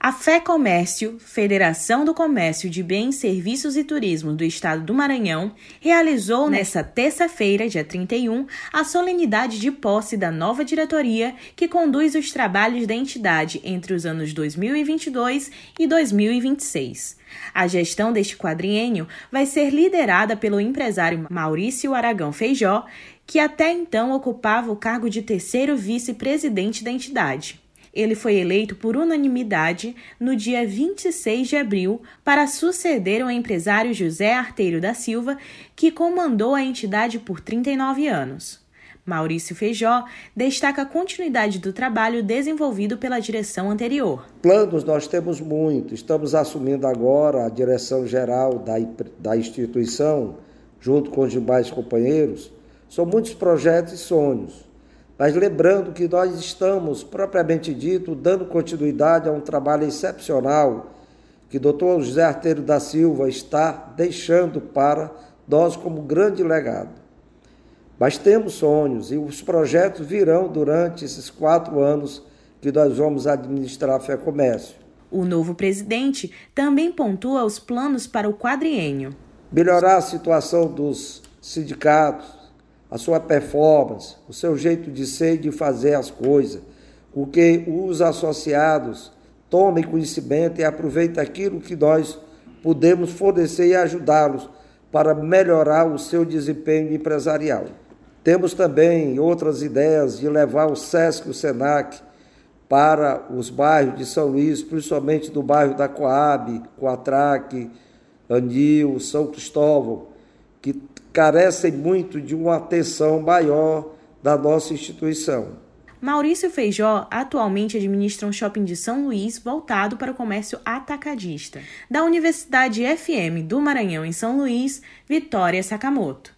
A Fé Comércio, Federação do Comércio de Bens, Serviços e Turismo do Estado do Maranhão, realizou nesta terça-feira, dia 31, a solenidade de posse da nova diretoria que conduz os trabalhos da entidade entre os anos 2022 e 2026. A gestão deste quadriênio vai ser liderada pelo empresário Maurício Aragão Feijó, que até então ocupava o cargo de terceiro vice-presidente da entidade. Ele foi eleito por unanimidade no dia 26 de abril para suceder o empresário José Arteiro da Silva, que comandou a entidade por 39 anos. Maurício Feijó destaca a continuidade do trabalho desenvolvido pela direção anterior. Planos nós temos muito, estamos assumindo agora a direção geral da, da instituição, junto com os demais companheiros. São muitos projetos e sonhos. Mas lembrando que nós estamos, propriamente dito, dando continuidade a um trabalho excepcional que o doutor José Arteiro da Silva está deixando para nós como grande legado. Mas temos sonhos e os projetos virão durante esses quatro anos que nós vamos administrar a Fé Comércio. O novo presidente também pontua os planos para o quadriênio. Melhorar a situação dos sindicatos, a sua performance, o seu jeito de ser e de fazer as coisas, o que os associados tomem conhecimento e aproveitem aquilo que nós podemos fornecer e ajudá-los para melhorar o seu desempenho empresarial. Temos também outras ideias de levar o SESC e o SENAC para os bairros de São Luís, principalmente do bairro da Coab, Coatraque, Anil, São Cristóvão, que carecem muito de uma atenção maior da nossa instituição. Maurício Feijó atualmente administra um shopping de São Luís voltado para o comércio atacadista. Da Universidade FM do Maranhão em São Luís, Vitória Sakamoto.